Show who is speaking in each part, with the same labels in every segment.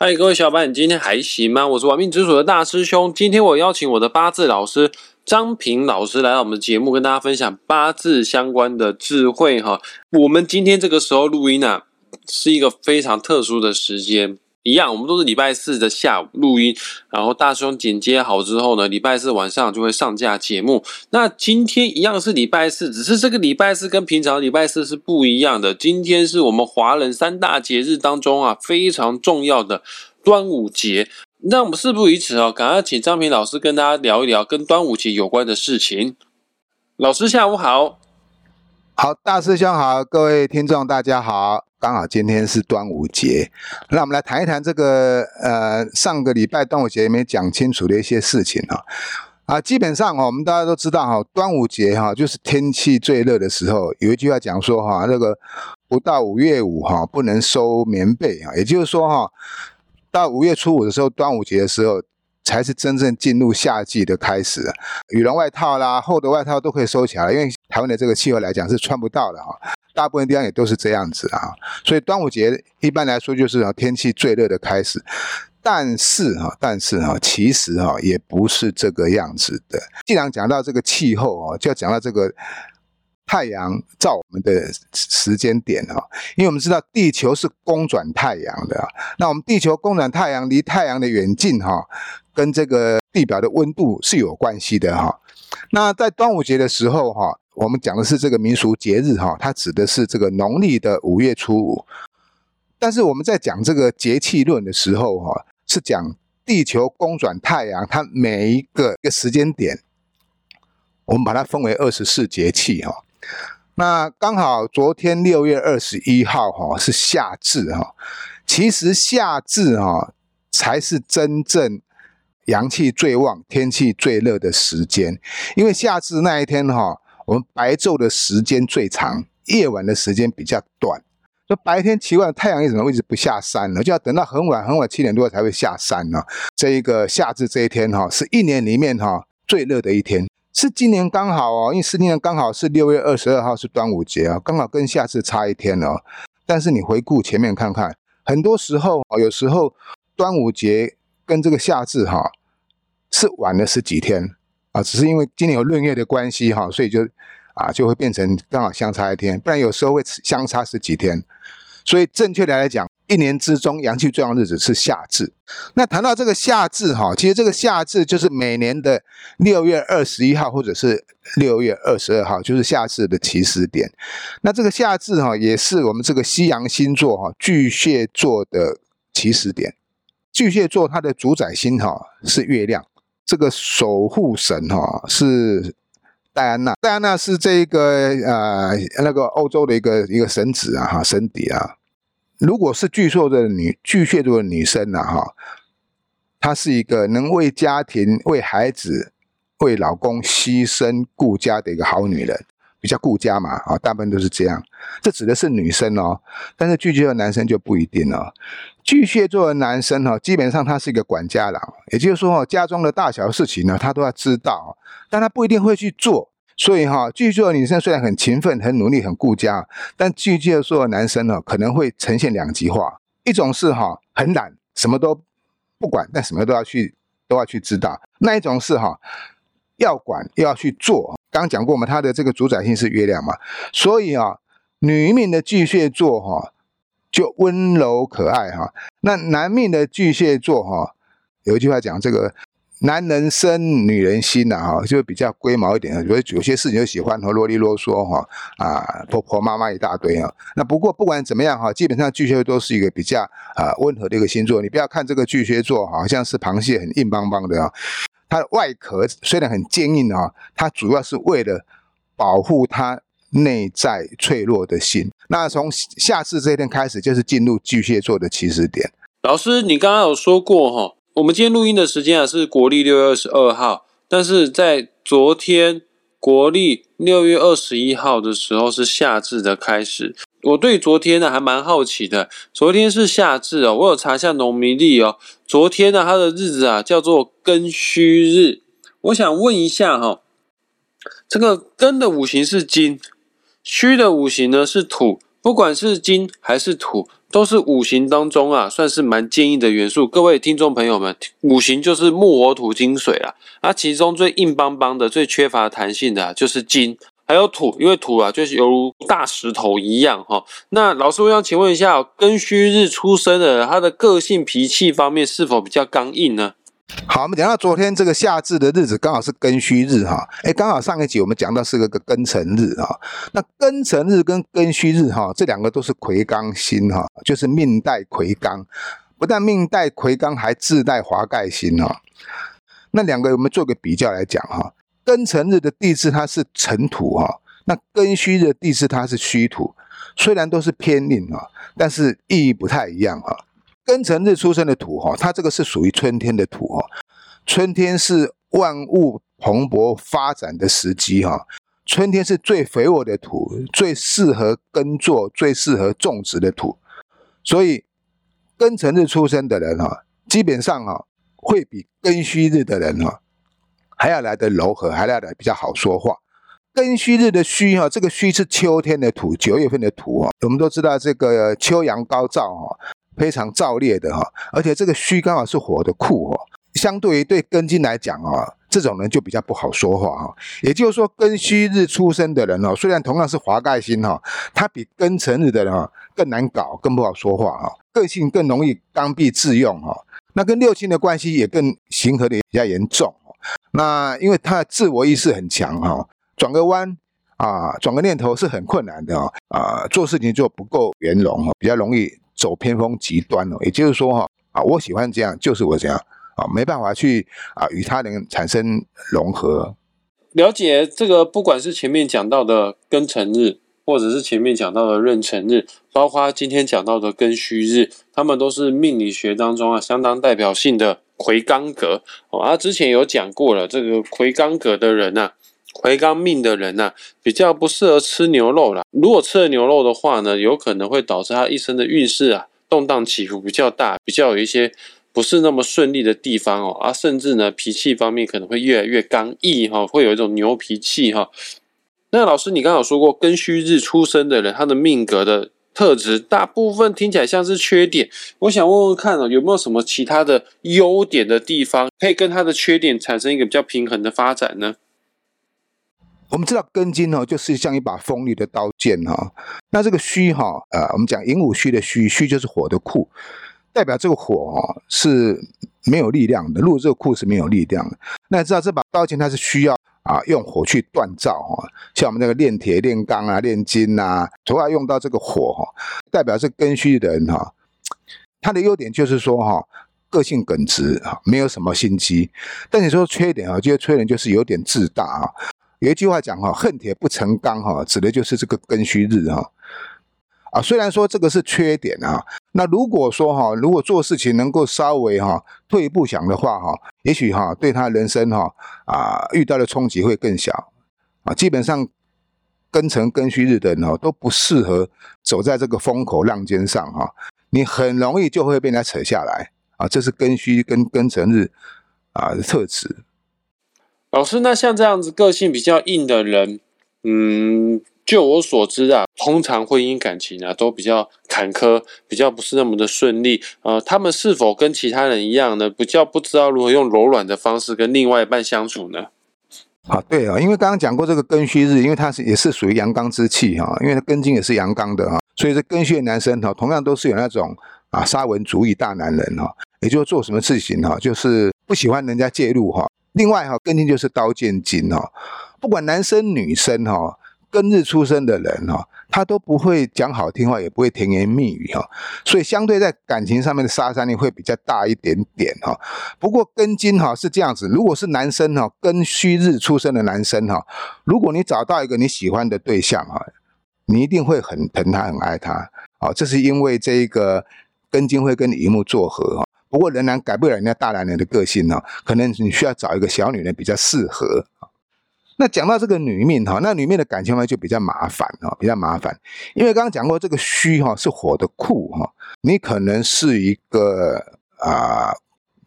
Speaker 1: 嗨，各位小伙伴，你今天还行吗？我是玩命之主的大师兄。今天我邀请我的八字老师张平老师来到我们的节目，跟大家分享八字相关的智慧哈。我们今天这个时候录音啊，是一个非常特殊的时间。一样，我们都是礼拜四的下午录音，然后大兄剪接好之后呢，礼拜四晚上就会上架节目。那今天一样是礼拜四，只是这个礼拜四跟平常礼拜四是不一样的。今天是我们华人三大节日当中啊非常重要的端午节。那我们事不宜迟哦，赶快请张平老师跟大家聊一聊跟端午节有关的事情。老师下午好，
Speaker 2: 好，大师兄好，各位听众大家好。刚好今天是端午节，那我们来谈一谈这个呃上个礼拜端午节没讲清楚的一些事情啊啊，基本上哈，我们大家都知道哈，端午节哈就是天气最热的时候，有一句话讲说哈，那个不到五月五哈不能收棉被啊，也就是说哈，到五月初五的时候，端午节的时候才是真正进入夏季的开始，羽绒外套啦、厚的外套都可以收起来，因为台湾的这个气候来讲是穿不到的哈。大部分地方也都是这样子啊，所以端午节一般来说就是天气最热的开始，但是哈，但是哈，其实哈也不是这个样子的。既然讲到这个气候哦，就要讲到这个太阳照我们的时间点哈，因为我们知道地球是公转太阳的，那我们地球公转太阳离太阳的远近哈，跟这个地表的温度是有关系的哈。那在端午节的时候哈。我们讲的是这个民俗节日哈，它指的是这个农历的五月初五。但是我们在讲这个节气论的时候哈，是讲地球公转太阳，它每一个一个时间点，我们把它分为二十四节气哈。那刚好昨天六月二十一号哈是夏至哈，其实夏至哈才是真正阳气最旺、天气最热的时间，因为夏至那一天哈。我们白昼的时间最长，夜晚的时间比较短。说白天奇怪，太阳为什么一直不下山呢？就要等到很晚很晚七点多才会下山呢？这一个夏至这一天哈，是一年里面哈最热的一天，是今年刚好哦，因为是今年刚好是六月二十二号是端午节啊，刚好跟夏至差一天哦。但是你回顾前面看看，很多时候有时候端午节跟这个夏至哈是晚了十几天。啊，只是因为今年有闰月的关系哈，所以就啊就会变成刚好相差一天，不然有时候会相差十几天。所以正确的来讲，一年之中阳气最旺日子是夏至。那谈到这个夏至哈，其实这个夏至就是每年的六月二十一号或者是六月二十二号，就是夏至的起始点。那这个夏至哈，也是我们这个西洋星座哈巨蟹座的起始点。巨蟹座它的主宰星哈是月亮。这个守护神哈是戴安娜，戴安娜是这个呃那个欧洲的一个一个神子啊哈神邸啊。如果是巨蟹的女巨蟹座的女生呢哈，她是一个能为家庭、为孩子、为老公牺牲顾家的一个好女人。比较顾家嘛，啊，大部分都是这样。这指的是女生哦，但是巨蟹座男生就不一定了。巨蟹座的男生哈，基本上他是一个管家郎，也就是说哈，家中的大小事情呢，他都要知道，但他不一定会去做。所以哈，巨蟹座女生虽然很勤奋、很努力、很顾家，但巨蟹座的男生呢，可能会呈现两极化。一种是哈，很懒，什么都不管，但什么都要去都要去知道；那一种是哈，要管又要去做。刚刚讲过嘛，它的这个主宰性是月亮嘛，所以啊，女命的巨蟹座哈就温柔可爱哈，那男命的巨蟹座哈，有一句话讲这个男人生女人心呐哈，就比较龟毛一点，有有些事情就喜欢和啰里啰嗦哈啊婆婆妈妈一大堆啊。那不过不管怎么样哈，基本上巨蟹座都是一个比较啊温和的一个星座，你不要看这个巨蟹座好像是螃蟹很硬邦邦的啊。它的外壳虽然很坚硬啊，它主要是为了保护它内在脆弱的心。那从夏至这一天开始，就是进入巨蟹座的起始点。
Speaker 1: 老师，你刚刚有说过哈，我们今天录音的时间啊是国历六月二十二号，但是在昨天国历六月二十一号的时候是夏至的开始。我对昨天呢还蛮好奇的，昨天是夏至哦，我有查一下农民历哦，昨天呢它的日子啊叫做庚戌日。我想问一下哈，这个庚的五行是金，戌的五行呢是土，不管是金还是土，都是五行当中啊，算是蛮坚硬的元素。各位听众朋友们，五行就是木火土金水啦。那其中最硬邦邦的、最缺乏弹性的，就是金，还有土。因为土啊，就是犹如大石头一样哈。那老师，我想请问一下，庚戌日出生的，他的个性脾气方面是否比较刚硬呢？
Speaker 2: 好，我们讲到昨天这个夏至的日子，刚好是庚戌日哈。哎，刚好上一集我们讲到是个个庚辰日哈。那庚辰日跟庚戌日哈，这两个都是魁罡星哈，就是命带魁罡，不但命带魁罡，还自带华盖星哈。那两个我们做个比较来讲哈，庚辰日的地支它是辰土哈，那庚戌日地支它是戌土，虽然都是偏令啊，但是意义不太一样哈。庚辰日出生的土哈，它这个是属于春天的土哈。春天是万物蓬勃发展的时机哈。春天是最肥沃的土，最适合耕作、最适合种植的土。所以庚辰日出生的人哈，基本上哈会比庚戌日的人哈还要来得柔和，还要来比较好说话。庚戌日的戌哈，这个戌是秋天的土，九月份的土啊。我们都知道这个秋阳高照哈。非常燥烈的哈，而且这个戌刚好是火的库哦，相对于对庚金来讲啊，这种人就比较不好说话哈。也就是说，庚戌日出生的人哦，虽然同样是华盖星哈，他比庚辰日的人哈更难搞，更不好说话哈，个性更容易刚愎自用哈。那跟六亲的关系也更形合的比较严重。那因为他的自我意识很强哈，转个弯啊，转个念头是很困难的啊，做事情就不够圆融哈，比较容易。走偏锋极端了，也就是说哈啊，我喜欢这样，就是我这样啊，没办法去啊与他人产生融合。
Speaker 1: 了解这个，不管是前面讲到的庚辰日，或者是前面讲到的壬辰日，包括今天讲到的庚戌日，他们都是命理学当中啊相当代表性的魁罡格哦。啊，之前有讲过了，这个魁罡格的人呐。魁罡命的人呢，比较不适合吃牛肉啦。如果吃了牛肉的话呢，有可能会导致他一生的运势啊动荡起伏比较大，比较有一些不是那么顺利的地方哦。啊，甚至呢脾气方面可能会越来越刚毅哈，会有一种牛脾气哈。那老师，你刚刚说过庚戌日出生的人，他的命格的特质大部分听起来像是缺点。我想问问看哦，有没有什么其他的优点的地方，可以跟他的缺点产生一个比较平衡的发展呢？
Speaker 2: 我们知道庚金哦，就是像一把锋利的刀剑哈。那这个戌哈，呃，我们讲寅午戌的戌，戌就是火的库，代表这个火哈是没有力量的，入这个库是没有力量的。那知道这把刀剑它是需要啊用火去锻造哈，像我们那个炼铁、炼钢啊、炼金啊，都要用到这个火哈。代表是庚戌的人哈，他的优点就是说哈，个性耿直啊，没有什么心机。但你说缺点啊，就是缺点就是有点自大啊。有一句话讲哈，恨铁不成钢哈，指的就是这个庚戌日哈。啊，虽然说这个是缺点啊，那如果说哈，如果做事情能够稍微哈退一步想的话哈，也许哈对他人生哈啊遇到的冲击会更小啊。基本上庚辰庚戌日的人哈都不适合走在这个风口浪尖上哈，你很容易就会被人家扯下来啊。这是庚戌跟庚辰日啊的特质。
Speaker 1: 老师，那像这样子个性比较硬的人，嗯，就我所知啊，通常婚姻感情啊都比较坎坷，比较不是那么的顺利。呃，他们是否跟其他人一样呢？比较不知道如何用柔软的方式跟另外一半相处呢？
Speaker 2: 啊，对啊，因为刚刚讲过这个庚戌日，因为它是也是属于阳刚之气哈，因为它庚金也是阳刚的哈，所以这庚戌的男生哈，同样都是有那种啊沙文主义大男人哈，也就是做什么事情哈，就是不喜欢人家介入哈。另外哈，庚金就是刀剑金哈，不管男生女生哈，庚日出生的人哈，他都不会讲好听话，也不会甜言蜜语哈，所以相对在感情上面的杀伤力会比较大一点点哈。不过庚金哈是这样子，如果是男生哈，庚戌日出生的男生哈，如果你找到一个你喜欢的对象哈，你一定会很疼他，很爱他啊，这是因为这一个庚金会跟乙木做合哈。不过仍然改不了人家大男人的个性哦，可能你需要找一个小女人比较适合那讲到这个女命哈，那女命的感情呢就比较麻烦哦，比较麻烦。因为刚刚讲过这个虚哈是火的库哈，你可能是一个啊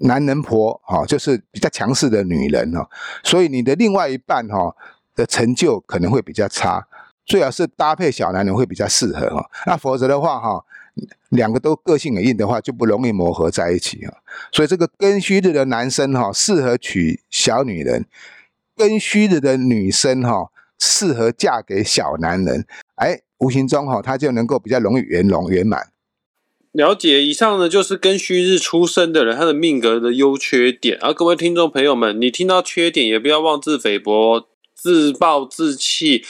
Speaker 2: 男人婆哈，就是比较强势的女人哈，所以你的另外一半哈的成就可能会比较差，最好是搭配小男人会比较适合哈。那否则的话哈。两个都个性很硬的话，就不容易磨合在一起啊。所以这个庚戌日的男生哈，适合娶小女人；根须日的女生哈，适合嫁给小男人。哎，无形中哈，他就能够比较容易圆融圆满。
Speaker 1: 了解，以上呢就是庚戌日出生的人他的命格的优缺点。而各位听众朋友们，你听到缺点也不要妄自菲薄、自暴自弃。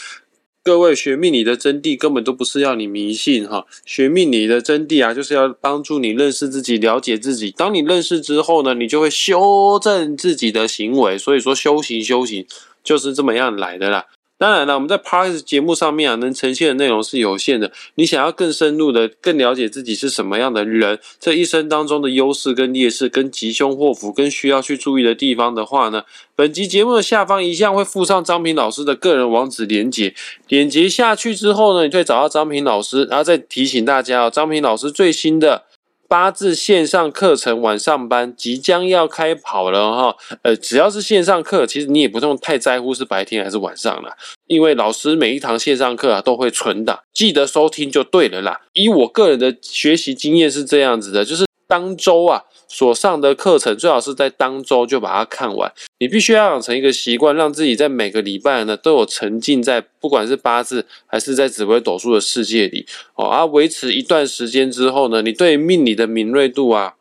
Speaker 1: 各位学命理的真谛根本都不是要你迷信哈，学命理的真谛啊，就是要帮助你认识自己、了解自己。当你认识之后呢，你就会修正自己的行为。所以说，修行修行就是这么样来的啦。当然了，我们在 p a r k 节目上面啊，能呈现的内容是有限的。你想要更深入的、更了解自己是什么样的人，这一生当中的优势跟劣势、跟吉凶祸福、跟需要去注意的地方的话呢，本集节目的下方一向会附上张平老师的个人网址连接。点击下去之后呢，你会找到张平老师，然后再提醒大家哦，张平老师最新的。八字线上课程晚上班即将要开跑了哈，呃，只要是线上课，其实你也不用太在乎是白天还是晚上了，因为老师每一堂线上课啊都会存档，记得收听就对了啦。以我个人的学习经验是这样子的，就是当周啊。所上的课程最好是在当周就把它看完。你必须要养成一个习惯，让自己在每个礼拜呢都有沉浸在不管是八字还是在紫微斗数的世界里哦。而维持一段时间之后呢，你对命理的敏锐度啊、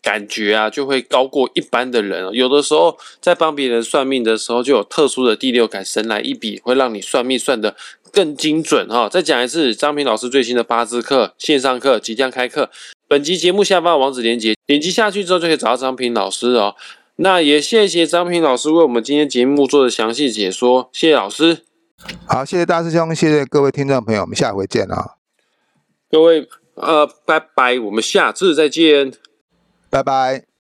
Speaker 1: 感觉啊就会高过一般的人。有的时候在帮别人算命的时候，就有特殊的第六感，神来一笔会让你算命算得更精准哈。再讲一次，张平老师最新的八字课线上课即将开课。本集节目下方的网址连接，点击下去之后就可以找到张平老师哦。那也谢谢张平老师为我们今天节目做的详细解说，谢谢老师。
Speaker 2: 好，谢谢大师兄，谢谢各位听众朋友，我们下回见啊！
Speaker 1: 各位，呃，拜拜，我们下次再见，
Speaker 2: 拜拜。